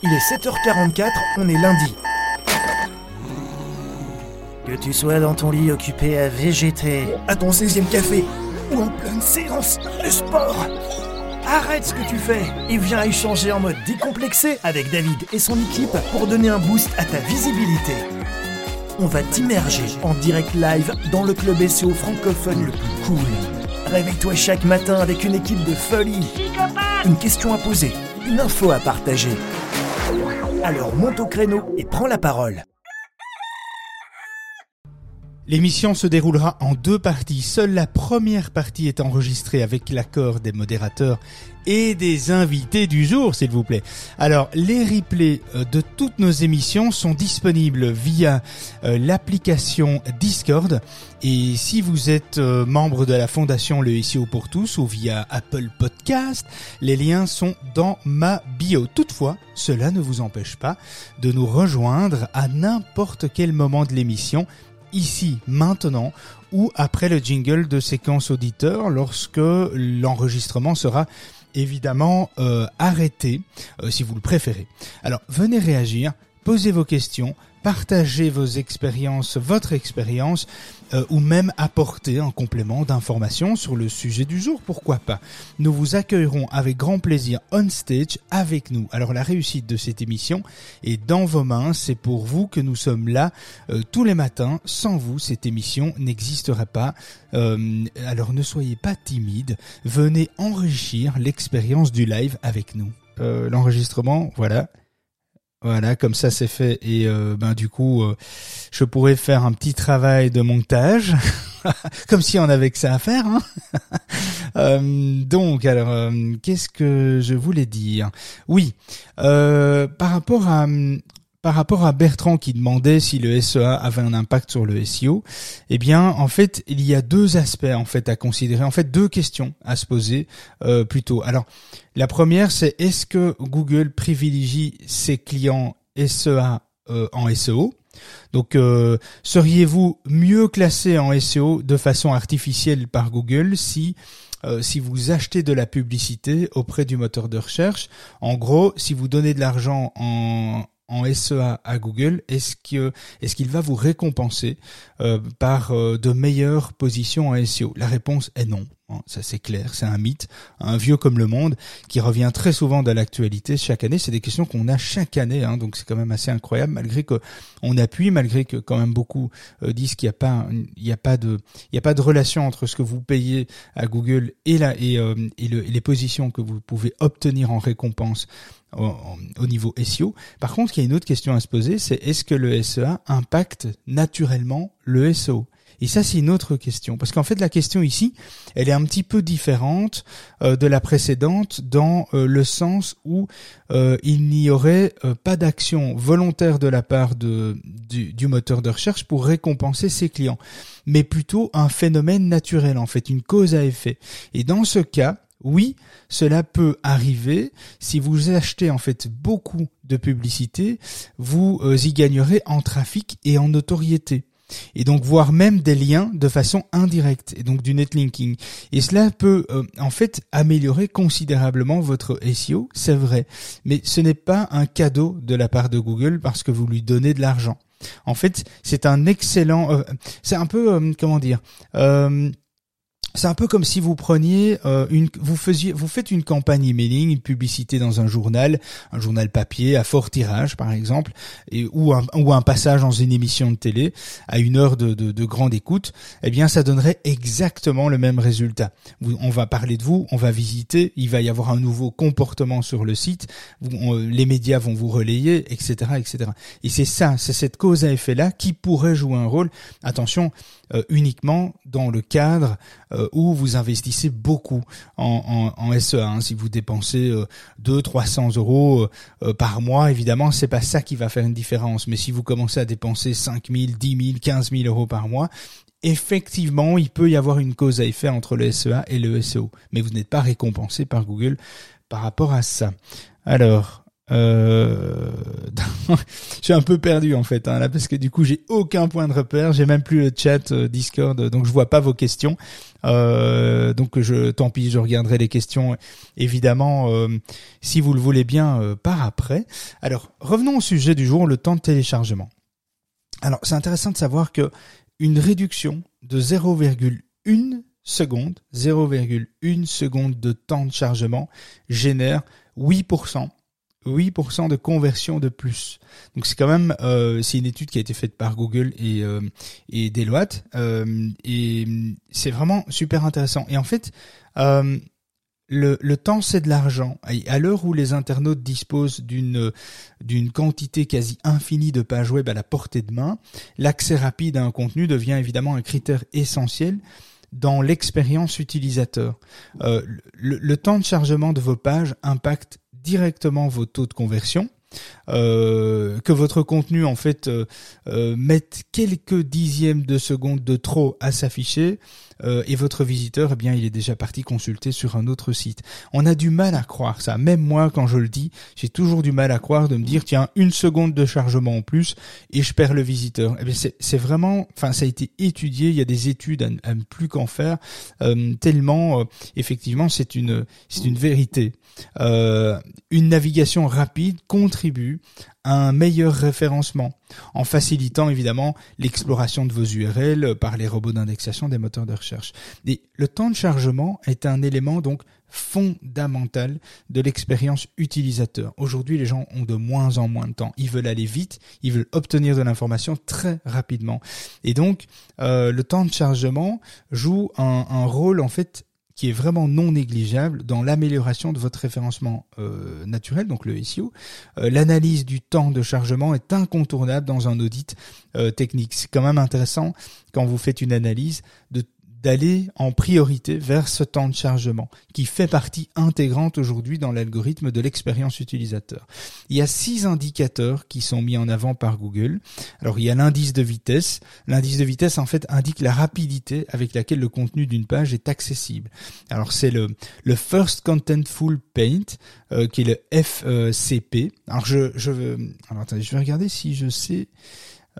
Il est 7h44, on est lundi. Que tu sois dans ton lit occupé à végéter, à ton 16e café, ou en pleine séance de sport, arrête ce que tu fais et viens échanger en mode décomplexé avec David et son équipe pour donner un boost à ta visibilité. On va t'immerger en direct live dans le club SEO francophone le plus cool. Réveille-toi chaque matin avec une équipe de folie. Une question à poser, une info à partager. Alors monte au créneau et prends la parole. L'émission se déroulera en deux parties. Seule la première partie est enregistrée avec l'accord des modérateurs et des invités du jour, s'il vous plaît. Alors, les replays euh, de toutes nos émissions sont disponibles via euh, l'application Discord. Et si vous êtes euh, membre de la fondation Le SEO pour tous ou via Apple Podcast, les liens sont dans ma bio. Toutefois, cela ne vous empêche pas de nous rejoindre à n'importe quel moment de l'émission ici, maintenant, ou après le jingle de séquence auditeur lorsque l'enregistrement sera évidemment euh, arrêté, euh, si vous le préférez. Alors, venez réagir, posez vos questions, partagez vos expériences, votre expérience, euh, ou même apporter un complément d'information sur le sujet du jour, pourquoi pas. Nous vous accueillerons avec grand plaisir on stage avec nous. Alors la réussite de cette émission est dans vos mains, c'est pour vous que nous sommes là euh, tous les matins. Sans vous, cette émission n'existerait pas. Euh, alors ne soyez pas timide, venez enrichir l'expérience du live avec nous. L'enregistrement, voilà, voilà, comme ça c'est fait et euh, ben du coup euh, je pourrais faire un petit travail de montage, comme si on avait que ça à faire. Hein euh, donc alors qu'est-ce que je voulais dire? Oui, par rapport à par rapport à Bertrand qui demandait si le SEA avait un impact sur le SEO, eh bien, en fait, il y a deux aspects en fait à considérer, en fait, deux questions à se poser euh, plutôt. Alors, la première, c'est est-ce que Google privilégie ses clients SEA euh, en SEO donc, euh, seriez-vous mieux classé en SEO de façon artificielle par Google si si vous achetez de la publicité auprès du moteur de recherche, en gros, si vous donnez de l'argent en, en SEA à Google, est-ce que est-ce qu'il va vous récompenser euh, par euh, de meilleures positions en SEO La réponse est non. Ça c'est clair, c'est un mythe, un vieux comme le monde qui revient très souvent dans l'actualité chaque année. C'est des questions qu'on a chaque année, hein, donc c'est quand même assez incroyable malgré que on appuie, malgré que quand même beaucoup euh, disent qu'il n'y a pas, il a pas de, il a pas de relation entre ce que vous payez à Google et la et, et, le, et les positions que vous pouvez obtenir en récompense au, niveau SEO. Par contre, il y a une autre question à se poser, c'est est-ce que le SEA impacte naturellement le SEO et ça, c'est une autre question. Parce qu'en fait, la question ici, elle est un petit peu différente euh, de la précédente dans euh, le sens où euh, il n'y aurait pas d'action volontaire de la part de, du, du, moteur de recherche pour récompenser ses clients, mais plutôt un phénomène naturel, en fait, une cause à effet. Et dans ce cas, oui, cela peut arriver. Si vous achetez en fait beaucoup de publicité, vous y gagnerez en trafic et en notoriété. Et donc voire même des liens de façon indirecte et donc du netlinking. Et cela peut euh, en fait améliorer considérablement votre SEO, c'est vrai. Mais ce n'est pas un cadeau de la part de Google parce que vous lui donnez de l'argent. En fait, c'est un excellent, euh, c'est un peu comment dire c'est un peu comme si vous preniez euh, une, vous faisiez, vous faites une campagne emailing, une publicité dans un journal, un journal papier à fort tirage par exemple, et ou un ou un passage dans une émission de télé à une heure de, de, de grande écoute, eh bien ça donnerait exactement le même résultat. on va parler de vous, on va visiter, il va y avoir un nouveau comportement sur le site, les médias vont vous relayer, etc., etc. Et c'est ça, c'est cette cause à effet là qui pourrait jouer un rôle. Attention, euh, uniquement dans le cadre euh, où vous investissez beaucoup en, en, SEA. Hein. Si vous dépensez euh, 2 300 euros euh, par mois, évidemment, c'est pas ça qui va faire une différence. Mais si vous commencez à dépenser 5 000, 10 000, 15 000 euros par mois, effectivement, il peut y avoir une cause à effet entre le SEA et le SEO. Mais vous n'êtes pas récompensé par Google par rapport à ça. Alors, Euh... je suis un peu perdu en fait hein, là parce que du coup j'ai aucun point de repère, j'ai même plus le chat euh, Discord, donc je vois pas vos questions. Euh, donc je, tant pis, je regarderai les questions évidemment euh, si vous le voulez bien euh, par après. Alors revenons au sujet du jour, le temps de téléchargement. Alors c'est intéressant de savoir que une réduction de 0,1 seconde, 0,1 seconde de temps de chargement génère 8% 8% de conversion de plus. Donc c'est quand même euh, c'est une étude qui a été faite par Google et euh, et Deloitte euh, et c'est vraiment super intéressant. Et en fait le, temps c'est de l'argent. À l'heure où les internautes disposent d'une d'une quantité quasi infinie de pages web à la portée de main, l'accès rapide à un contenu devient évidemment un critère essentiel dans l'expérience utilisateur. Le, le, temps de chargement de vos pages impacte directement vos taux de conversion. Euh, que votre contenu en fait euh, euh, mette quelques dixièmes de seconde de trop à s'afficher euh, et votre visiteur eh bien il est déjà parti consulter sur un autre site. On a du mal à croire ça. Même moi quand je le dis, j'ai toujours du mal à croire de me dire tiens une seconde de chargement en plus et je perds le visiteur. Eh bien c'est vraiment, enfin ça a été étudié. Il y a des études à, ne plus qu'en faire tellement effectivement c'est une c'est une vérité. une navigation rapide contribue un meilleur référencement, en facilitant évidemment l'exploration de vos URL par les robots d'indexation des moteurs de recherche. Et le temps de chargement est un élément donc fondamental de l'expérience utilisateur. Aujourd'hui, les gens ont de moins en moins de temps. Ils veulent aller vite, ils veulent obtenir de l'information très rapidement. Et donc, euh, le temps de chargement joue un rôle en fait qui est vraiment non négligeable dans l'amélioration de votre référencement euh, naturel, donc le SEO. Euh, l'analyse du temps de chargement est incontournable dans un audit euh, technique. C'est quand même intéressant quand vous faites une analyse de d'aller en priorité vers ce temps de chargement qui fait partie intégrante aujourd'hui dans l'algorithme de l'expérience utilisateur. Il y a six indicateurs qui sont mis en avant par Google. Alors il y a l'indice de vitesse. L'indice de vitesse en fait indique la rapidité avec laquelle le contenu d'une page est accessible. Alors c'est le, le First Contentful Paint euh, qui est le FCP. Alors je je alors attendez, je vais regarder si je sais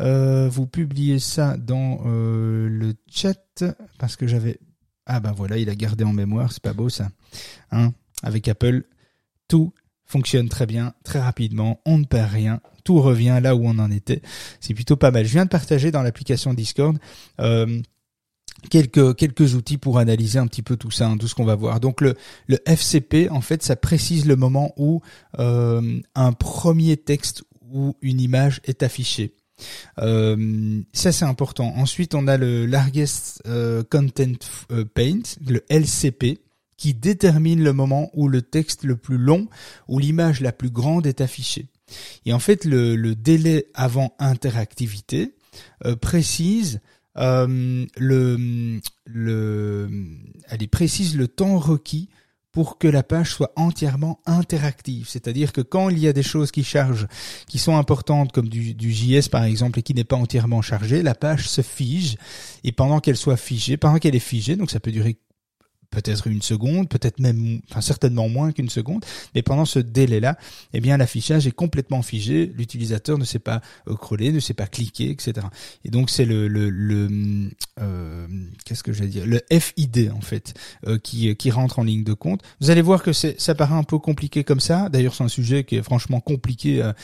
euh, vous publiez ça dans euh, le chat parce que j'avais ah ben voilà il a gardé en mémoire c'est pas beau ça hein avec Apple tout fonctionne très bien très rapidement on ne perd rien tout revient là où on en était c'est plutôt pas mal je viens de partager dans l'application Discord euh, quelques quelques outils pour analyser un petit peu tout ça, hein, tout ce qu'on va voir. Donc le le FCP en fait ça précise le moment où euh, un premier texte ou une image est affiché. Euh, ça c'est important. Ensuite, on a le Largest euh, Content euh, Paint, le LCP, qui détermine le moment où le texte le plus long ou l'image la plus grande est affichée. Et en fait, le, délai avant interactivité précise le temps requis pour que la page soit entièrement interactive. C'est-à-dire que quand il y a des choses qui chargent, qui sont importantes, comme du, du JS par exemple, et qui n'est pas entièrement chargé, la page se fige. Et pendant qu'elle soit figée, pendant qu'elle est figée, donc ça peut durer peut-être une seconde, peut-être même, enfin certainement moins qu'une seconde, mais pendant ce délai-là, eh bien l'affichage est complètement figé, l'utilisateur ne sait pas euh, crawler, ne sait pas cliquer, etc. Et donc c'est le, le, le euh, qu'est-ce que j'allais dire, le FID en fait, euh, qui qui rentre en ligne de compte. Vous allez voir que ça paraît un peu compliqué comme ça. D'ailleurs, c'est un sujet qui est franchement compliqué à,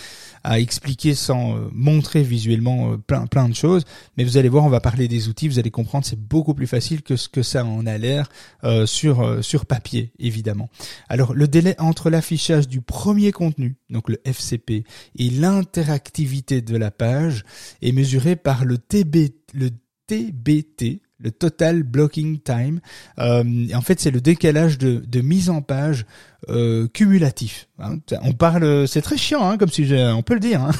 à expliquer sans euh, montrer visuellement euh, plein plein de choses. Mais vous allez voir, on va parler des outils, vous allez comprendre, c'est beaucoup plus facile que ce que ça en a l'air. Euh, sur, euh, sur papier, évidemment. Alors, le délai entre l'affichage du premier contenu, donc le FCP, et l'interactivité de la page est mesuré par le, le TBT, le Total Blocking Time. Euh, en fait, c'est le décalage de, de, mise en page euh, cumulatif. Hein. On parle, c'est très chiant hein, comme sujet, on peut le dire. Hein,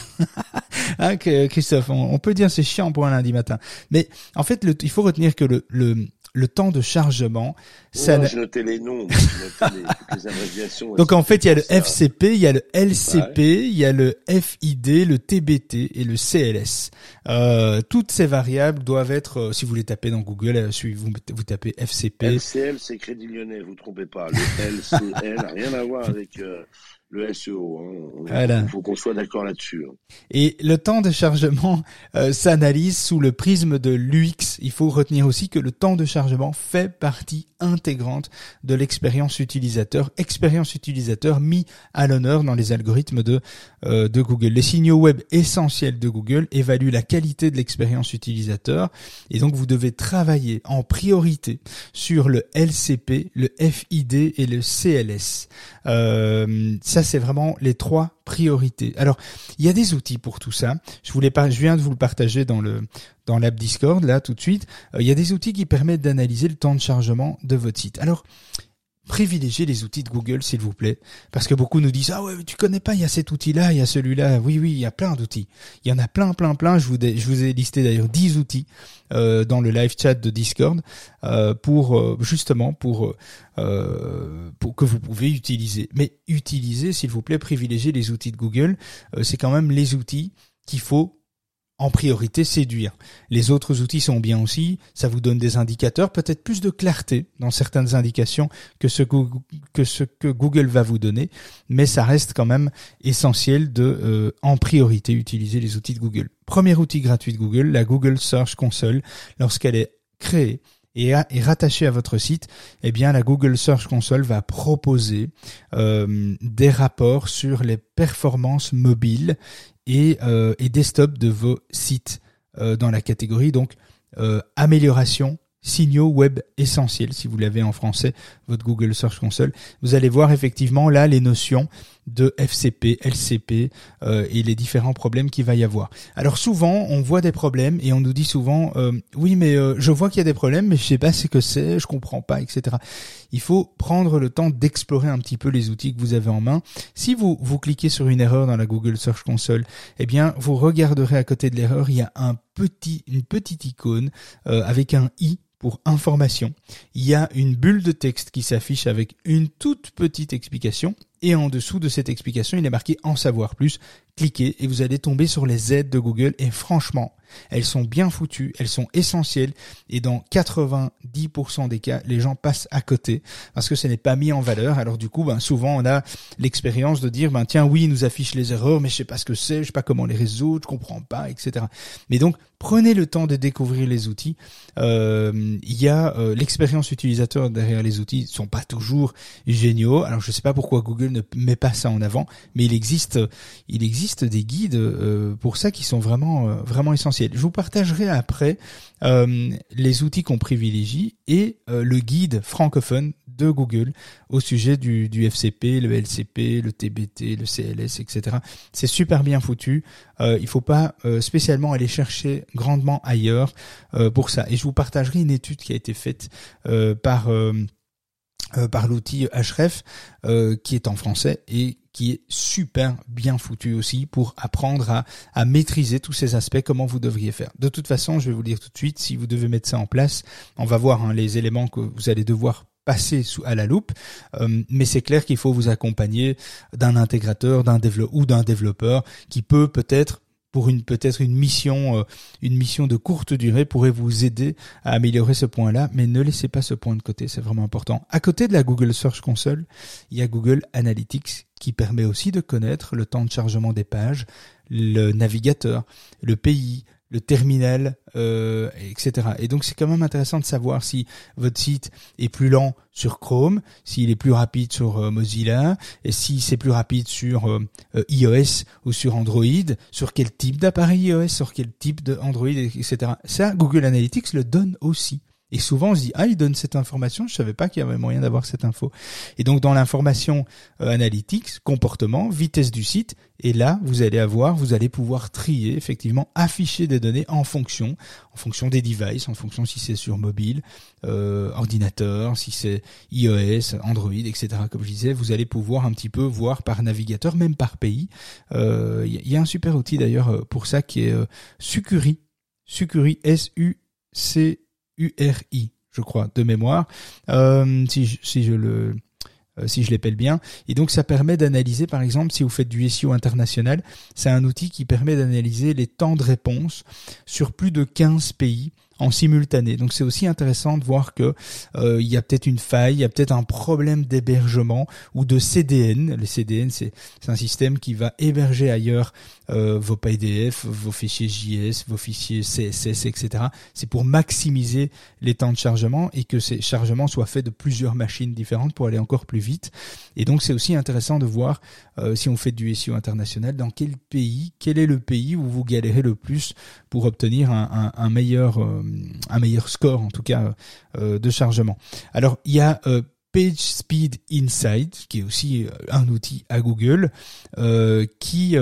hein Christophe, on, on, peut dire c'est chiant pour un lundi matin. Mais en fait, le, il faut retenir que le, le le temps de chargement. Ça non, noté les noms, les, abréviations. Donc en fait, il y a le FCP, il y a le LCP, il y a le FID, le TBT et le CLS. Euh, toutes ces variables doivent être, euh, si vous les tapez dans Google, euh, si vous, vous tapez FCP. LCL, c'est Crédit Lyonnais, vous trompez pas. Le LCL n'a rien à voir avec... Euh, le SEO. Hein. Il Voilà. faut qu'on soit d'accord là-dessus. hein. Et le temps de chargement euh, s'analyse sous le prisme de l'UX. Il faut retenir aussi que le temps de chargement fait partie intégrante de l'expérience utilisateur, expérience utilisateur mis à l'honneur dans les algorithmes de, euh, de Google. Les signaux web essentiels de Google évaluent la qualité de l'expérience utilisateur et donc vous devez travailler en priorité sur le LCP, le FID et le CLS. Euh, ça c'est vraiment les trois priorités. Alors il y a des outils pour tout ça. Je voulais pas, je viens de vous le partager dans le dans l'app Discord là tout de suite. Euh, il y a des outils qui permettent d'analyser le temps de chargement de votre site. Alors privilégiez les outils de Google s'il vous plaît. Parce que beaucoup nous disent ah ouais tu connais pas il y a cet outil là il y a celui-là. Oui oui il y a plein d'outils. Il y en a plein plein plein. Je vous ai, je vous ai listé d'ailleurs 10 outils euh, dans le live chat de Discord euh, pour euh, justement pour pour que vous pouvez utiliser. Mais utilisez s'il vous plaît privilégiez les outils de Google. C'est quand même les outils qu'il faut en priorité séduire. Les autres outils sont bien aussi, ça vous donne des indicateurs, peut-être plus de clarté dans certaines indications que ce que, Google va vous donner, mais ça reste quand même essentiel de euh, en priorité utiliser les outils de Google. Premier outil gratuit de Google, la Google Search Console, lorsqu'elle est créée et rattachée à votre site, eh bien la Google Search Console va proposer euh, des rapports sur les performances mobiles et, euh, et desktop de vos sites euh, dans la catégorie. Donc euh, amélioration signaux web essentiels. Si vous l'avez en français votre Google Search Console vous allez voir effectivement là les notions de FCP, LCP euh, et les différents problèmes qu'il va y avoir. Alors souvent on voit des problèmes et on nous dit souvent euh, oui mais euh, je vois qu'il y a des problèmes mais je sais pas ce que c'est, je comprends pas etc. Il faut prendre le temps d'explorer un petit peu les outils que vous avez en main. Si vous vous cliquez sur une erreur dans la Google Search Console, eh bien vous regarderez à côté de l'erreur il y a un petit une petite icône euh, avec un i pour information. Il y a une bulle de texte qui s'affiche avec une toute petite explication et en dessous de cette explication, il est marqué en savoir plus. Cliquez et vous allez tomber sur les aides de Google et franchement, elles sont bien foutues, elles sont essentielles et dans 90% des cas, les gens passent à côté parce que ce n'est pas mis en valeur. Alors du coup, ben, souvent on a l'expérience de dire ben tiens oui, il nous affiche les erreurs, mais je sais pas ce que c'est, je sais pas comment les résoudre, je comprends pas, etc. Mais donc prenez le temps de découvrir les outils. Euh, Il y a euh, l'expérience utilisateur derrière les outils sont pas toujours géniaux. Alors je sais pas pourquoi Google ne met pas ça en avant, mais il existe il existe des guides euh, pour ça qui sont vraiment euh, vraiment essentiels. Je vous partagerai après euh, les outils qu'on privilégie et euh, le guide francophone de Google au sujet du, du FCP, le LCP, le TBT, le CLS, etc. C'est super bien foutu. Euh, il faut pas euh, spécialement aller chercher grandement ailleurs euh, pour ça. Et je vous partagerai une étude qui a été faite euh, par euh, par l'outil Href euh, qui est en français et qui est super bien foutu aussi pour apprendre à, à maîtriser tous ces aspects, comment vous devriez faire. De toute façon, je vais vous dire tout de suite, si vous devez mettre ça en place, on va voir hein, les éléments que vous allez devoir passer sous à la loupe, Euh, mais c'est clair qu'il faut vous accompagner d'un intégrateur, d'un développeur ou d'un développeur qui peut peut-être pour une peut-être une mission euh, une mission de courte durée pourrait vous aider à améliorer ce point-là, mais ne laissez pas ce point de côté, c'est vraiment important. À côté de la Google Search Console, il y a Google Analytics qui permet aussi de connaître le temps de chargement des pages, le navigateur, le pays, le terminal, euh, etc. Et donc c'est quand même intéressant de savoir si votre site est plus lent sur Chrome, s'il est plus rapide sur euh, Mozilla, et si c'est plus rapide sur euh, euh, iOS ou sur Android, sur quel type d'appareil iOS, sur quel type d'Android, etc. Ça, Google Analytics le donne aussi. Et souvent, on se dit, ah, il donne cette information, je savais pas qu'il y avait moyen d'avoir cette info. Et donc, dans l'information euh, analytics, comportement, vitesse du site, et là, vous allez avoir, vous allez pouvoir trier, effectivement, afficher des données en fonction, en fonction des devices, en fonction si c'est sur mobile, euh, ordinateur, si c'est iOS, Android, etc. Comme je disais, vous allez pouvoir un petit peu voir par navigateur, même par pays. Euh, Il y, y a un super outil d'ailleurs euh, pour ça qui est euh, Sucuri. Sucuri, S-U-C URI, je crois, de mémoire, euh, si, je, si je le euh, si je l'appelle bien. Et donc ça permet d'analyser, par exemple, si vous faites du SEO international, c'est un outil qui permet d'analyser les temps de réponse sur plus de 15 pays en simultané. Donc c'est aussi intéressant de voir que euh, il y a peut-être une faille, il y a peut-être un problème d'hébergement ou de CDN. Le CDN, c'est un système qui va héberger ailleurs euh, vos PDF, vos fichiers JS, vos fichiers CSS, etc. C'est pour maximiser les temps de chargement et que ces chargements soient faits de plusieurs machines différentes pour aller encore plus vite. Et donc c'est aussi intéressant de voir euh, si on fait du SEO international, dans quel pays, quel est le pays où vous galérez le plus pour obtenir un, un, un meilleur un meilleur score en tout cas euh, de chargement. Alors il y a euh, PageSpeed Insight qui est aussi euh, un outil à Google qui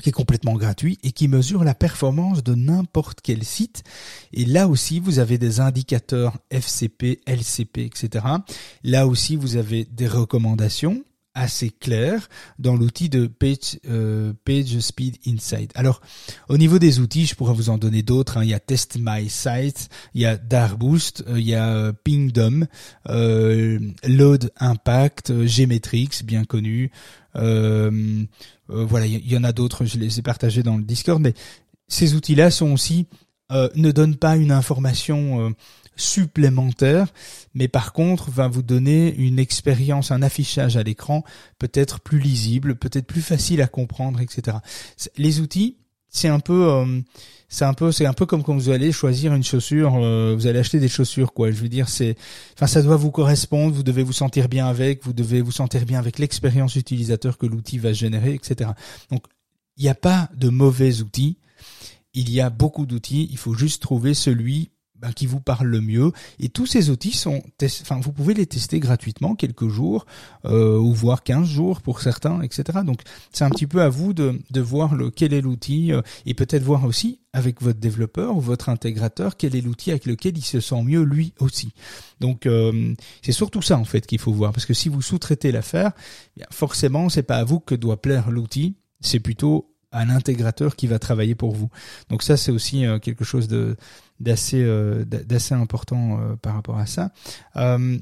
qui est complètement gratuit et qui mesure la performance de n'importe quel site. Et là aussi, vous avez des indicateurs FCP, LCP, etc. Là aussi, vous avez des recommandations assez clair dans l'outil de Page, euh, Speed Insight. Alors, au niveau des outils, je pourrais vous en donner d'autres. Hein. Il y a Test My Site, il y a Darboost, euh, il y a euh, Pingdom, euh, Load Impact, euh, Gmetrix, bien connu. voilà, il y, en a d'autres, je les ai partagés dans le Discord, mais ces outils-là sont aussi ne donnent pas une information supplémentaire, mais par contre va vous donner une expérience, un affichage à l'écran peut-être plus lisible, peut-être plus facile à comprendre, etc. Les outils, c'est un peu, euh, c'est un peu, c'est un peu comme quand vous allez choisir une chaussure, euh, vous allez acheter des chaussures, quoi. Je veux dire, c'est, enfin, ça doit vous correspondre, vous devez vous sentir bien avec, vous devez vous sentir bien avec l'expérience utilisateur que l'outil va générer, etc. Donc, il n'y a pas de mauvais outils. Il y a beaucoup d'outils. Il faut juste trouver celui ben, qui vous parle le mieux. Et tous ces outils sont, enfin, vous pouvez les tester gratuitement quelques jours euh, ou voire 15 jours pour certains, etc. Donc c'est un petit peu à vous de, de voir le, quel est l'outil euh, et peut-être voir aussi avec votre développeur ou votre intégrateur quel est l'outil avec lequel il se sent mieux lui aussi. Donc euh, c'est surtout ça en fait qu'il faut voir parce que si vous sous-traitez l'affaire, bien forcément c'est pas à vous que doit plaire l'outil, c'est plutôt à l'intégrateur qui va travailler pour vous. Donc ça c'est aussi quelque chose de d'assez euh, d'assez important euh, par rapport à ça. Euh,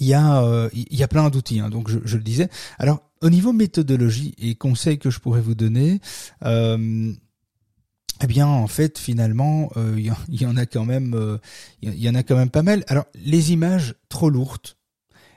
il y a il y a plein d'outils, hein, donc je, le disais. Alors au niveau méthodologie et conseils que je pourrais vous donner. Eh bien, en fait, finalement, il y, en a quand même, il y en a quand même pas mal. Alors, les images trop lourdes,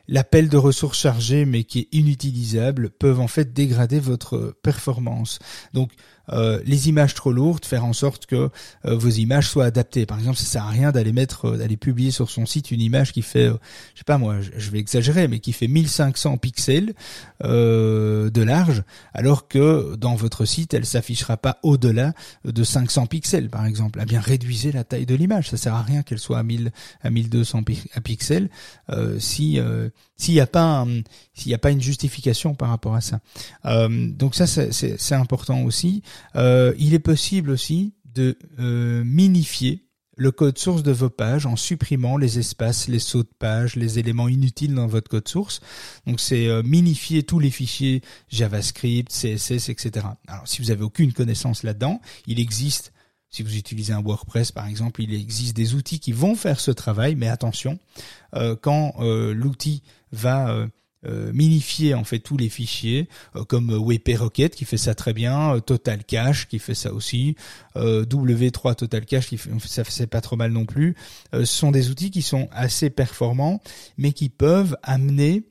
l'appel de ressources chargées mais qui est inutilisable peuvent en fait dégrader votre performance. Donc euh, les images trop lourdes, faire en sorte que euh, vos images soient adaptées. Par exemple, ça sert à rien d'aller mettre, euh, d'aller publier sur son site une image qui fait, je sais pas moi, je vais exagérer, mais qui fait 1500 pixels de large, alors que dans votre site, elle s'affichera pas au-delà de 500 pixels, par exemple. Eh bien, réduisez la taille de l'image. Ça sert à rien qu'elle soit à 1000 à 1200 pixels si s'il n'y a pas s'il n'y a pas une justification par rapport à ça. donc ça, c'est important aussi. Euh, il est possible aussi de euh, minifier le code source de vos pages en supprimant les espaces, les sauts de page, les éléments inutiles dans votre code source. Donc c'est euh, minifier tous les fichiers JavaScript, CSS, etc. Alors si vous avez aucune connaissance là-dedans, il existe si vous utilisez un WordPress par exemple, il existe des outils qui vont faire ce travail, mais attention, quand l'outil va euh, minifier en fait tous les fichiers euh, comme WP Rocket qui fait ça très bien, euh, Total Cache qui fait ça aussi, W3 Total Cache qui fait ça c'est pas trop mal non plus. sont des outils qui sont assez performants mais qui peuvent amener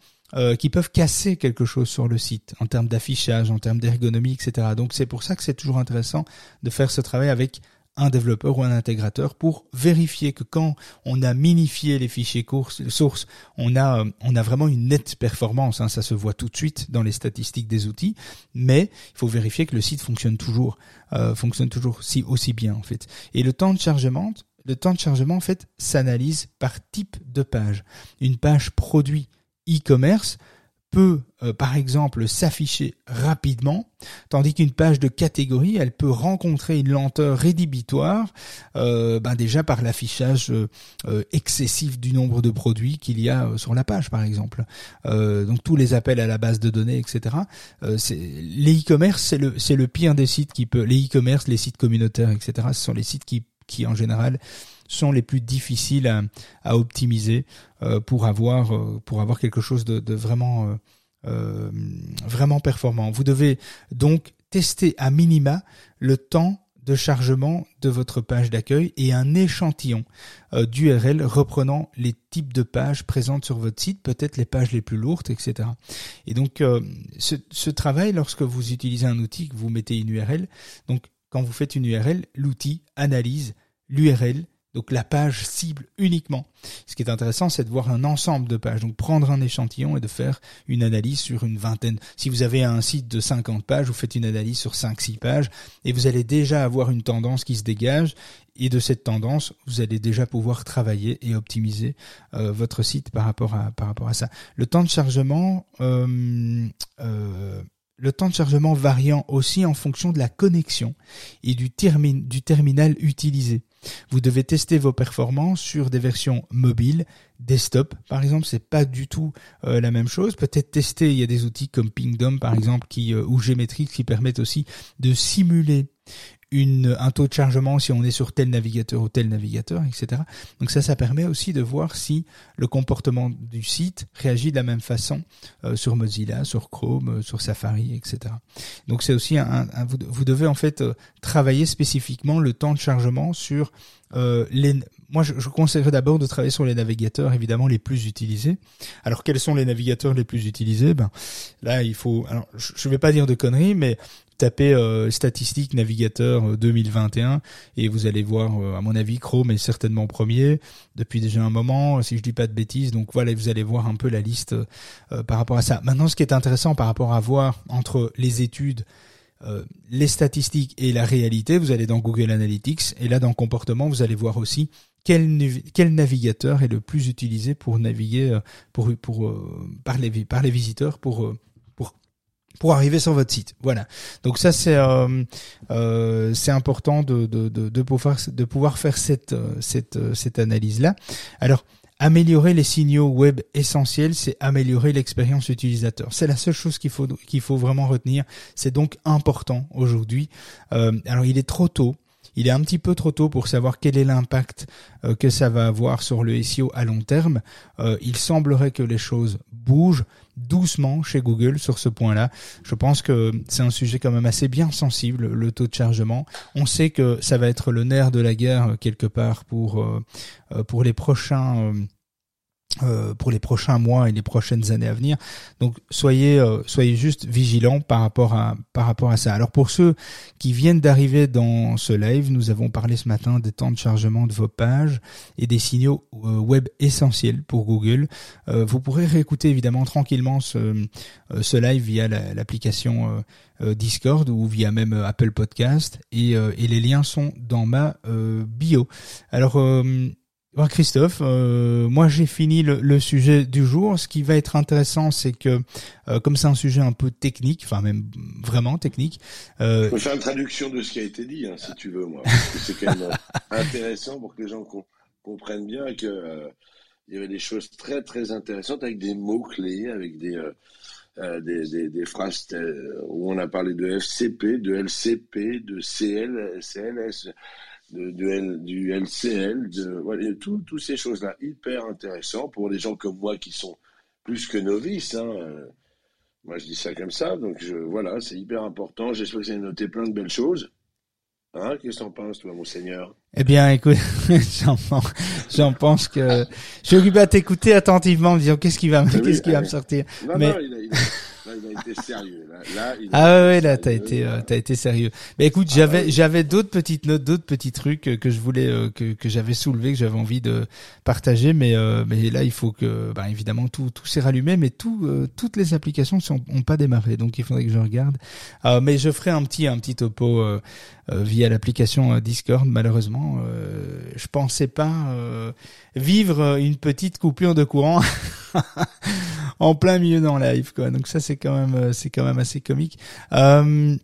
qui peuvent casser quelque chose sur le site en termes d'affichage, en termes d'ergonomie, etc. Donc c'est pour ça que c'est toujours intéressant de faire ce travail avec un développeur ou un intégrateur pour vérifier que quand on a minifié les fichiers sources, on a euh, on a vraiment une nette performance. Hein, ça se voit tout de suite dans les statistiques des outils, mais il faut vérifier que le site fonctionne toujours, euh, fonctionne toujours si aussi bien en fait. Et le temps de chargement, le temps de chargement en fait s'analyse par type de page. Une page produit e-commerce peut, euh, par exemple, s'afficher rapidement, tandis qu'une page de catégorie, elle peut rencontrer une lenteur rédhibitoire, euh, ben déjà par l'affichage euh, excessif du nombre de produits qu'il y a sur la page, par exemple. donc tous les appels à la base de données, etc. les e-commerce, c'est le pire des sites qui peut. Les e-commerce, les sites communautaires, etc. Ce sont les sites qui en général sont les plus difficiles à, optimiser euh, pour avoir euh, pour avoir quelque chose de, vraiment euh, vraiment performant. Vous devez donc tester à minima le temps de chargement de votre page d'accueil et un échantillon d'URL reprenant les types de pages présentes sur votre site, peut-être les pages les plus lourdes, etc. Et donc ce, ce, travail, lorsque vous utilisez un outil, que vous mettez une URL, donc quand vous faites une URL, l'outil analyse l'URL donc la page cible uniquement. Ce qui est intéressant, c'est de voir un ensemble de pages. Donc prendre un échantillon et de faire une analyse sur une vingtaine. Si vous avez un site de 50 pages, vous faites une analyse sur 5-6 pages et vous allez déjà avoir une tendance qui se dégage. Et de cette tendance, vous allez déjà pouvoir travailler et optimiser euh, votre site par rapport à ça. Le temps de chargement, euh, euh, le temps de chargement variant aussi en fonction de la connexion et du terminal utilisé. Vous devez tester vos performances sur des versions mobiles, desktop par exemple, c'est pas du tout euh, la même chose. Peut-être tester, il y a des outils comme Pingdom par exemple euh, ou Geometrix qui permettent aussi de simuler un taux de chargement si on est sur tel navigateur ou tel navigateur, etc. Donc ça, ça permet aussi de voir si le comportement du site réagit de la même façon euh, sur Mozilla, sur Chrome, euh, sur Safari, etc. Donc c'est aussi un, vous, vous, devez en fait euh, travailler spécifiquement le temps de chargement sur les. Moi, je, je conseillerais d'abord de travailler sur les navigateurs évidemment les plus utilisés. Alors quels sont les navigateurs les plus utilisés? Ben là, il faut. Alors, je ne vais pas dire de conneries, mais tapez euh, statistiques navigateur 2021 euh, et vous allez voir, euh, à mon avis, Chrome est certainement premier depuis déjà un moment, si je dis pas de bêtises. Donc voilà, vous allez voir un peu la liste par rapport à ça. Maintenant, ce qui est intéressant par rapport à voir entre les études, les statistiques et la réalité, vous allez dans Google Analytics et là dans comportement, vous allez voir aussi quel, quel navigateur est le plus utilisé pour naviguer pour, pour, par, les, par les visiteurs pour pour arriver sur votre site. Voilà. Donc ça c'est euh, euh, c'est important de, de, de, de, pouvoir de pouvoir faire cette euh, cette euh, cette analyse là. Alors améliorer les signaux web essentiels, c'est améliorer l'expérience utilisateur. C'est la seule chose qu'il faut qu'il faut vraiment retenir. C'est donc important aujourd'hui. Euh, alors il est trop tôt il est un petit peu trop tôt pour savoir quel est l'impact que ça va avoir sur le SEO à long terme. Euh, il semblerait que les choses bougent, doucement chez Google sur ce point-là. Je pense que c'est un sujet quand même assez bien sensible, le taux de chargement. On sait que ça va être le nerf de la guerre euh, quelque part pour euh, euh, pour les prochains euh, pour les prochains mois et les prochaines années à venir. Donc soyez euh, soyez juste vigilants par rapport à par rapport à ça. Alors pour ceux qui viennent d'arriver dans ce live, nous avons parlé ce matin des temps de chargement de vos pages et des signaux euh, web essentiels pour Google. vous pourrez réécouter évidemment tranquillement ce ce live via l'application Discord ou via même Apple Podcast et, et les liens sont dans ma bio. Alors Christophe, euh, moi j'ai fini le, sujet du jour. Ce qui va être intéressant, c'est que euh, comme c'est un sujet un peu technique, enfin même vraiment technique. Euh... Je peux faire une traduction de ce qui a été dit, hein, si tu veux, moi. c'est quand même intéressant pour que les gens comprennent bien que euh, il y avait des choses très très intéressantes avec des mots clés, avec des des, des, des, phrases où on a parlé de FCP, de LCP, de CL, CLS de, du LCL, de, voilà, toutes ces choses-là, hyper intéressant pour les gens comme moi qui sont plus que novices. Hein. Moi, je dis ça comme ça, donc je, voilà, c'est hyper important. J'espère que vous avez noté plein de belles choses. Hein, Qu'est-ce que t'en penses, toi, monseigneur Eh bien, écoute, j'en pense, que je suis occupé à t'écouter attentivement, en me disant qu'est-ce qui va, qu'est-ce qui va me sortir? Mais... non, il a, Là, il a été sérieux. Là, il ah ouais, ouais là, t'as été, euh, t'as été sérieux. Mais écoute, ah j'avais, j'avais d'autres petites notes, d'autres petits trucs euh, que je voulais, euh, que, que j'avais soulevé, que j'avais envie de partager, mais, mais là, il faut que, bah, évidemment, tout, tout s'est rallumé, mais tout, toutes les applications sont, ont pas démarré, donc il faudrait que je regarde. mais je ferai un petit, un petit topo via l'application Discord. Malheureusement, je pensais pas vivre une petite coupure de courant. en plein milieu dans live quoi. Donc ça c'est quand même euh, c'est quand même assez comique. Euh,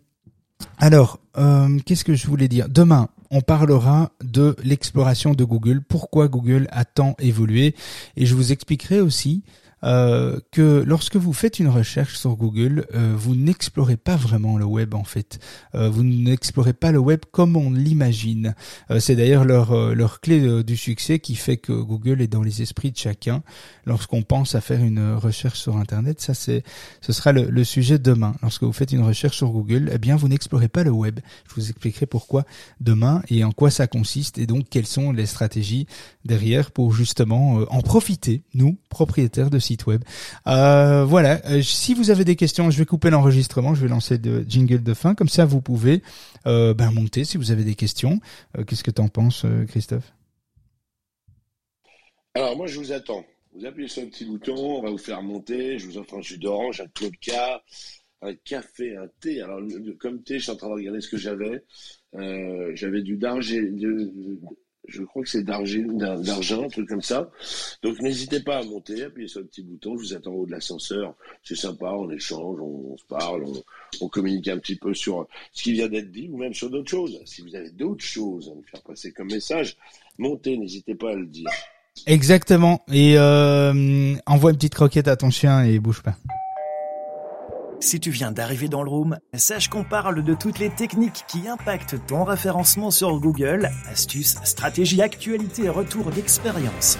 alors euh, qu'est-ce que je voulais dire? Demain on parlera de l'exploration de Google, pourquoi Google a tant évolué? Et je vous expliquerai aussi euh, que lorsque vous faites une recherche sur Google, euh, vous n'explorez pas vraiment le web en fait. Euh, vous n'explorez pas le web comme on l'imagine. C'est d'ailleurs leur leur clé du succès qui fait que Google est dans les esprits de chacun lorsqu'on pense à faire une recherche sur Internet. Ça c'est ce sera le, le sujet demain. Lorsque vous faites une recherche sur Google, eh bien vous n'explorez pas le web. Je vous expliquerai pourquoi demain et en quoi ça consiste et donc quelles sont les stratégies derrière pour justement euh, en profiter, nous, propriétaires de sites web. Euh, voilà, euh, si vous avez des questions, je vais couper l'enregistrement, je vais lancer le jingle de fin, comme ça vous pouvez ben, monter si vous avez des questions. Qu'est-ce que tu en penses, Christophe? Alors moi je vous attends. Vous appuyez sur le petit bouton, on va vous faire monter, je vous offre un jus d'orange, un cas, un café, un thé. Alors, comme thé, je suis en train de regarder ce que j'avais. j'avais du d'argent, je crois que c'est d'argent, un truc comme ça. Donc n'hésitez pas à monter, appuyez sur le petit bouton, je vous attends au haut de l'ascenseur. C'est sympa, on échange, on, se parle, on, communique un petit peu sur ce qui vient d'être dit ou même sur d'autres choses. Si vous avez d'autres choses à nous faire passer comme message, montez, n'hésitez pas à le dire. Exactement. Et euh, envoie une petite croquette à ton chien et bouge pas. Si tu viens d'arriver dans le room, sache qu'on parle de toutes les techniques qui impactent ton référencement sur Google, astuces, stratégies, actualités et retours d'expérience.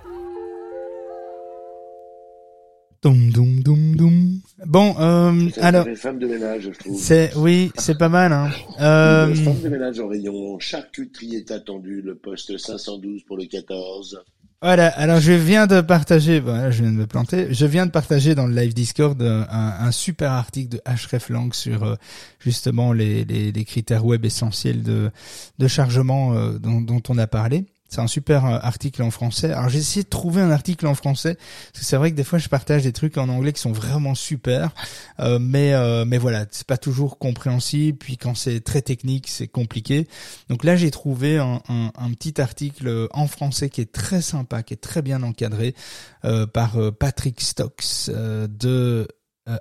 Doum, doum, doum, doum. Bon, euh, alors. Femme de ménage, je trouve. C'est, oui, c'est pas mal, hein. Euh... Femme de ménage en rayon, charcuterie est attendu, le poste 512 pour le 14. Voilà, alors je viens de partager, voilà, je viens de me planter, je viens de partager dans le live Discord un, un super article de hreflang sur euh, justement les, les, les, critères web essentiels de, de chargement euh, dont, dont on a parlé. C'est un super euh, article en français. Alors j'ai essayé de trouver un article en français parce que c'est vrai que des fois je partage des trucs en anglais qui sont vraiment super, euh, mais euh, mais voilà, c'est pas toujours compréhensible. Puis quand c'est très technique, c'est compliqué. Donc là j'ai trouvé un, un, un, petit article en français qui est très sympa, qui est très bien encadré euh, par Patrick Stocks de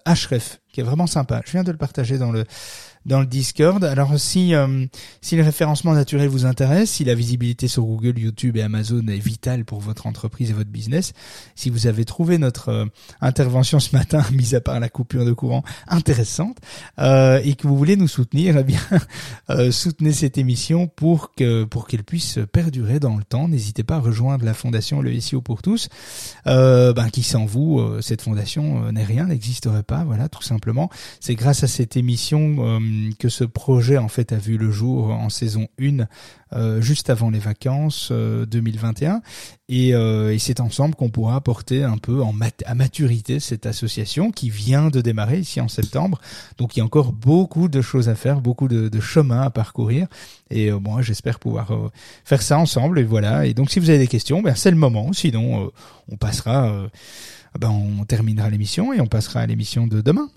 Href, qui est vraiment sympa. Je viens de le partager dans le dans le Discord. Alors si euh, si le référencement naturel vous intéresse, si la visibilité sur Google, YouTube et Amazon est vitale pour votre entreprise et votre business, si vous avez trouvé notre euh, intervention ce matin, mis à part la coupure de courant, intéressante, euh, et que vous voulez nous soutenir, eh bien euh, soutenez cette émission pour que pour qu'elle puisse perdurer dans le temps. N'hésitez pas à rejoindre la fondation Le SEO pour tous. ben qui sans vous, cette fondation n'est rien, n'existerait pas. Voilà, tout simplement. C'est grâce à cette émission que ce projet en fait a vu le jour en saison 1 euh, juste avant les vacances 2021 euh, et, euh, c'est ensemble qu'on pourra apporter un peu en à maturité cette association qui vient de démarrer ici en septembre. Donc il y a encore beaucoup de choses à faire beaucoup de, de chemin à parcourir. Et moi j'espère pouvoir faire ça ensemble. Et voilà. Et donc si vous avez des questions ben c'est le moment. Sinon on passera ben on terminera l'émission et on passera à l'émission de demain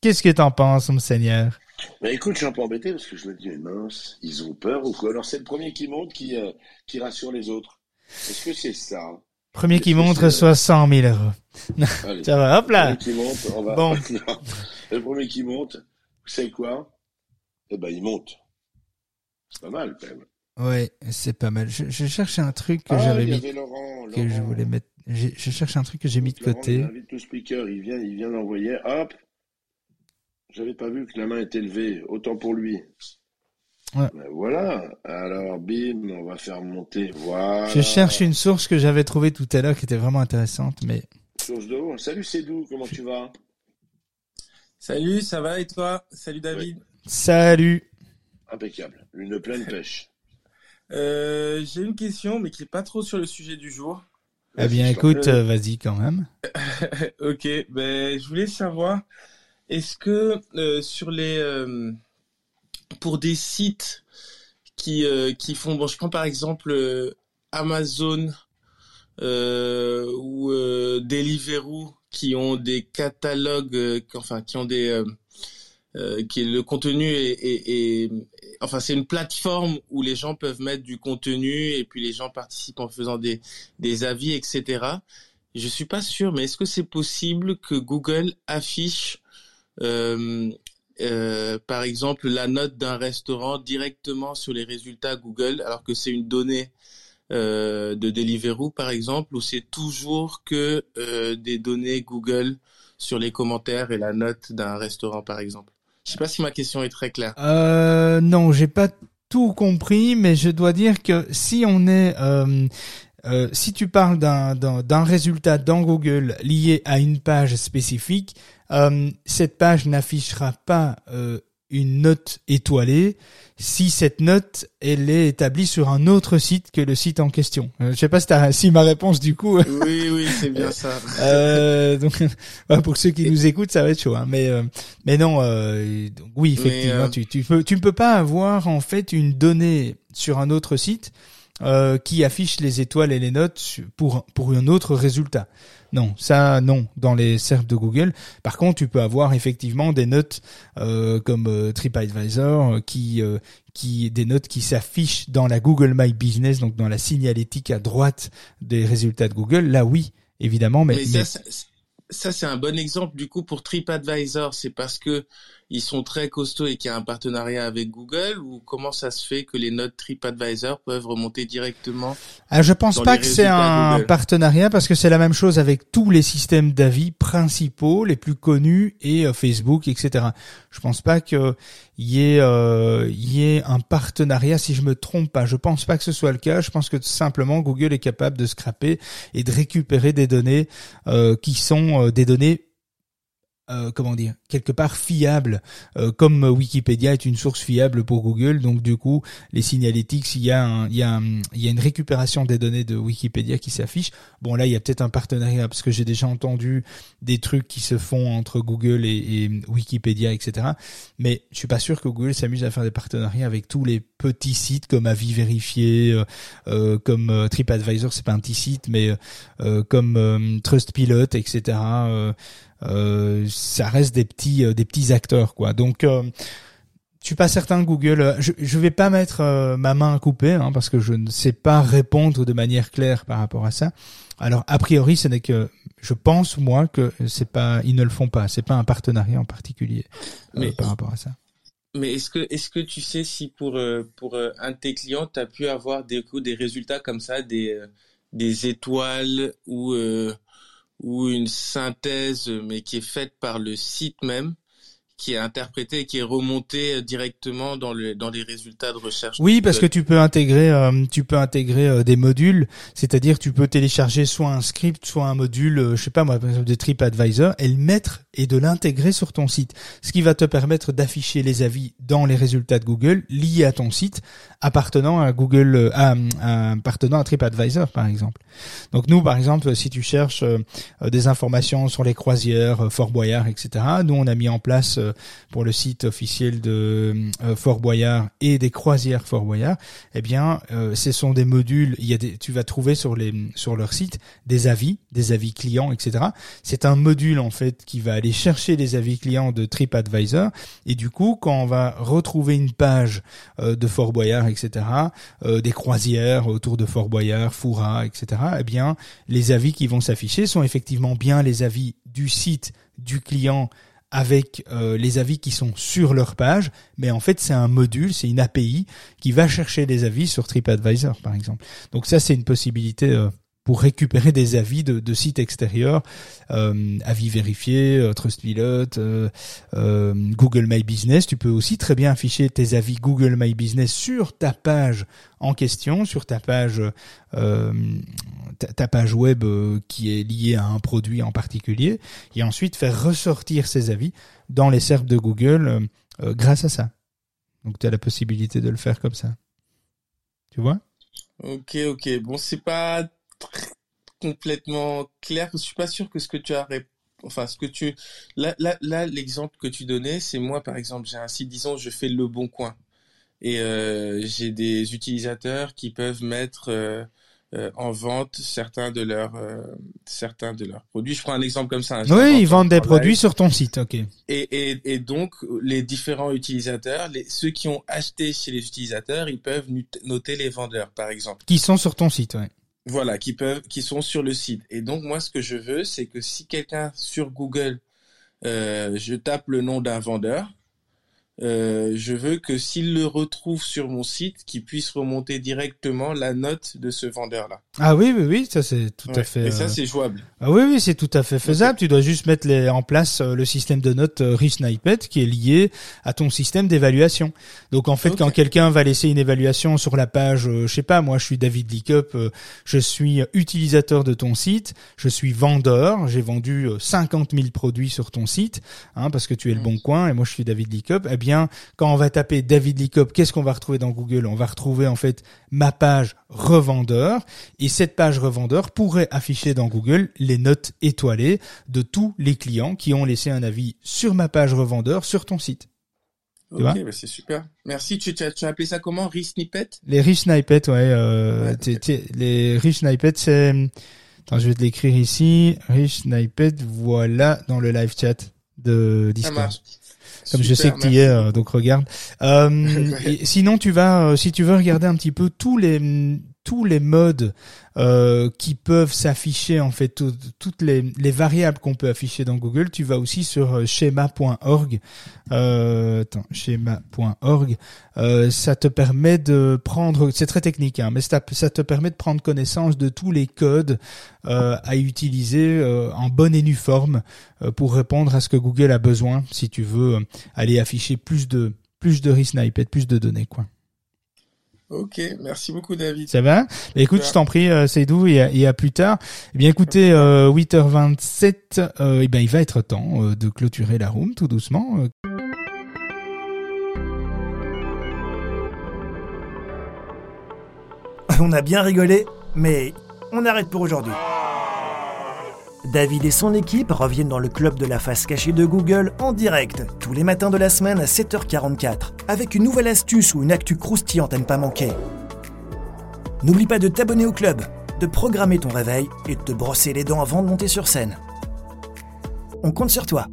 Qu'est-ce que t'en penses, mon seigneur? Bah écoute, je suis un peu embêté parce que je me dis, mais mince, ils ont peur ou quoi? Alors c'est le premier qui monte qui, euh, qui rassure les autres. Est-ce que c'est ça? Premier qui monte reçoit 100 000 euros. ça va, hop là. Le premier qui monte, on va... Bon. le premier qui monte, vous savez quoi? Eh ben, il monte. C'est pas mal, quand même. Ouais, c'est pas mal. Je, je cherchais un truc que ah, j'avais mis, Laurent, que je voulais mettre. Je, je cherche un truc que j'ai mis de côté. Il invite le speaker, il vient, il vient l'envoyer. Hop, j'avais pas vu que la main était levée, autant pour lui. Ben voilà, alors bim, on va faire monter. Voilà. Je cherche une source que j'avais trouvée tout à l'heure qui était vraiment intéressante, mais. Source d'eau. Salut Cédou, comment tu vas? Salut, ça va et toi? Salut David. Salut. Impeccable. Une pleine pêche. Euh, J'ai une question, mais qui est pas trop sur le sujet du jour. Eh bien, écoute, euh, vas-y quand même. ok, ben je voulais savoir est-ce que euh, sur les euh, pour des sites qui euh, qui font bon je prends par exemple Amazon euh, ou euh, Deliveroo qui ont des catalogues, euh, enfin qui ont des, euh, euh, qui le contenu est, est, est enfin c'est une plateforme où les gens peuvent mettre du contenu et puis les gens participent en faisant des des avis, etc. Je suis pas sûr, mais est-ce que c'est possible que Google affiche euh, euh, par exemple la note d'un restaurant directement sur les résultats Google, alors que c'est une donnée euh, de Deliveroo par exemple, ou c'est toujours que des données Google sur les commentaires et la note d'un restaurant par exemple? Je sais pas si ma question est très claire. Euh, non, j'ai pas tout compris, mais je dois dire que si on est, euh, si tu parles d'un résultat dans Google lié à une page spécifique, euh, cette page n'affichera pas euh, une note étoilée si cette note elle est établie sur un autre site que le site en question. Euh, je sais pas si, si ma réponse du coup. Oui, oui, c'est bien ça. Euh, donc voilà, pour ceux qui nous écoutent, ça va être chaud. Hein. Mais euh, mais non, euh, oui, effectivement, Mais, euh, tu tu peux tu ne peux pas avoir en fait une donnée sur un autre site euh, qui affiche les étoiles et les notes pour pour un autre résultat. Non, ça non dans les cercles de Google. Par contre, tu peux avoir effectivement des notes euh, comme euh, TripAdvisor qui qui des notes qui s'affichent dans la Google My Business, donc dans la signalétique à droite des résultats de Google. Là, oui, évidemment, mais, Mais, ça, ça, c'est un bon exemple du coup pour TripAdvisor. C'est parce que ils sont très costauds et qu'il y a un partenariat avec Google ou comment ça se fait que les notes TripAdvisor peuvent remonter directement Ah, je pense pas que c'est un Google. partenariat parce que c'est la même chose avec tous les systèmes d'avis principaux, les plus connus et euh, Facebook, etc. Je pense pas que y ait euh, y ait un partenariat si je me trompe pas. Je pense pas que ce soit le cas. Je pense que simplement Google est capable de scraper et de récupérer des données euh, qui sont euh, des données euh, comment dire quelque part fiables euh, comme Wikipédia est une source fiable pour Google. Donc du coup les signalétics il y a un, il y a un- il y a une récupération des données de Wikipédia qui s'affiche. Bon là il y a peut-être un partenariat parce que j'ai déjà entendu des trucs qui se font entre Google et, et Wikipédia etc mais je suis pas sûr que Google s'amuse à faire des partenariats avec tous les petits sites comme Avis Vérifié euh, euh, comme euh, TripAdvisor c'est pas un petit site mais euh, comme euh, Trustpilot etc euh, euh, ça reste des petits euh, des petits acteurs quoi. Donc euh, je suis pas certain Google je je vais pas mettre euh, ma main à couper hein, parce que je ne sais pas répondre de manière claire par rapport à ça. Alors a priori ce n'est que je pense moi que c'est pas ils ne le font pas. C'est pas un partenariat en particulier euh, Mais- par rapport à ça Mais est-ce que est-ce que tu sais si pour euh, pour euh, un de tes clients, tu pu avoir des des résultats comme ça, des euh, des étoiles ou ou une synthèse mais qui est faite par le site même? Qui est interprétée et qui est remontée euh, directement dans le dans les résultats de recherche. Oui, parce que tu peux intégrer, euh, tu peux intégrer euh, des modules, c'est-à-dire tu peux télécharger soit un script, soit un module, euh, je sais pas moi, par exemple de TripAdvisor, et le mettre et de l'intégrer sur ton site, ce qui va te permettre d'afficher les avis dans les résultats de Google liés à ton site, appartenant à Google, appartenant à TripAdvisor par exemple. Donc nous, par exemple, si tu cherches des informations sur les croisières, Fort Boyard, etc., nous on a mis en place pour le site officiel de euh, Fort Boyard et des croisières Fort Boyard, eh bien, euh, ce sont des modules. Tu vas trouver sur sur leur site des avis, des avis clients, etc. C'est un module en fait qui va aller chercher les avis clients de TripAdvisor et du coup, quand on va retrouver une page euh, de Fort Boyard, etc., euh, des croisières autour de Fort Boyard, Foura, etc., eh bien, les avis qui vont s'afficher sont effectivement bien les avis du site du client avec euh, les avis qui sont sur leur page, mais en fait c'est un module, c'est une API qui va chercher des avis sur TripAdvisor par exemple. Donc ça c'est une possibilité euh, pour récupérer des avis de, sites extérieurs, euh, avis vérifiés, euh, Trustpilot, euh, Google My Business. Tu peux aussi très bien afficher tes avis Google My Business sur ta page en question, sur ta page ta, page web qui est liée à un produit en particulier, et ensuite faire ressortir ces avis dans les serveurs de Google grâce à ça. Donc tu as la possibilité de le faire comme ça. Tu vois? Ok, ok. Bon, c'est pas complètement clair. Je suis pas sûr que ce que tu as, enfin, ce que tu, là, là, là, l'exemple que tu donnais, c'est moi, par exemple, j'ai un site, disons, je fais le bon coin. Et euh, j'ai des utilisateurs qui peuvent mettre euh, euh, en vente certains de leurs certains de leurs produits. Je prends un exemple comme ça. hein, Oui, ils vendent en des live. produits sur ton site, ok. Et, et, et donc, les différents utilisateurs, les, ceux qui ont acheté chez les utilisateurs, ils peuvent noter les vendeurs, par exemple. Qui sont sur ton site, ouais. Voilà, qui peuvent, qui sont sur le site. Et donc, moi, ce que je veux, c'est que si quelqu'un sur Google, euh, je tape le nom d'un vendeur, euh, je veux que s'il le retrouve sur mon site, qu'il puisse remonter directement la note de ce vendeur-là. Ah oui, oui, oui, ça c'est tout à fait. Et ça, euh, c'est jouable. Ah oui, oui, c'est tout à fait faisable. Tu dois juste mettre les, en place euh, le système de notes Resnippet qui est lié à ton système d'évaluation. Donc en fait, quand quelqu'un va laisser une évaluation sur la page, euh, je sais pas, moi je suis David Lickup, euh, je suis utilisateur de ton site, je suis vendeur, j'ai vendu euh, 50 000 produits sur ton site, hein, parce que tu es le Mm. bon coin et moi je suis David Lickup. Eh bien, quand on va taper David Lickup, qu'est-ce qu'on va retrouver dans Google? On va retrouver en fait ma page revendeur et cette page revendeur pourrait afficher dans Google les notes étoilées de tous les clients qui ont laissé un avis sur ma page revendeur sur ton site. Tu Ok, bah c'est super. Merci. Tu, tu, as, tu as appelé ça comment? Resnippet? Les rich snippets, ouais, euh, Ouais, les rich snippets, c'est, attends, je vais te l'écrire ici, rich snippets, voilà, dans le live chat de Ça Discord. marche. Comme je sais que tu y es, euh, donc regarde. Euh, sinon, tu vas, euh, si tu veux regarder un petit peu tous les tous les modes euh, qui peuvent s'afficher, en fait, tout- toutes les, les variables qu'on peut afficher dans Google, tu vas aussi sur euh, schéma.org. Euh. Euh, ça te permet de prendre, c'est très technique, hein, mais ça, te permet de prendre connaissance de tous les codes à utiliser en bonne et nue forme pour répondre à ce que Google a besoin si tu veux aller afficher plus de plus de plus de données quoi. Ok, merci beaucoup, David. Ça va? Bah, Écoute, je t'en prie, euh, Seydou, et à, et à plus tard. Eh bien, écoutez, euh, 8h27, euh, eh ben, il va être temps euh, de clôturer la room tout doucement. euh. On a bien rigolé, mais on arrête pour aujourd'hui. David et son équipe reviennent dans le club de la face cachée de Google en direct, tous les matins de la semaine à 7h44, avec une nouvelle astuce ou une actu croustillante à ne pas manquer. N'oublie pas de t'abonner au club, de programmer ton réveil et de te brosser les dents avant de monter sur scène. On compte sur toi.